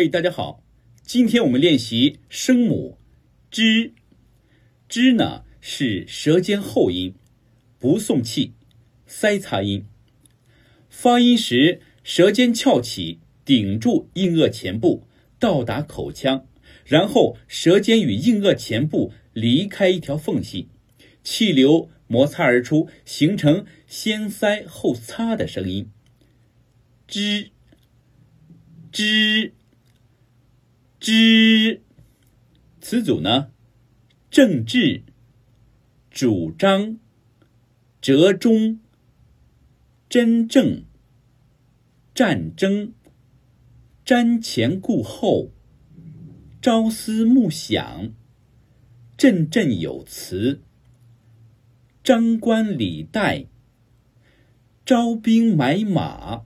嘿，大家好，今天我们练习声母“之”，“之”呢是舌尖后音，不送气，塞擦音。发音时，舌尖翘起，顶住硬腭前部，到达口腔，然后舌尖与硬腭前部离开一条缝隙，气流摩擦而出，形成先塞后擦的声音。之，之。之词组呢？政治、主张、折中、真正、战争、瞻前顾后、朝思暮想、振振有词、张冠李戴、招兵买马。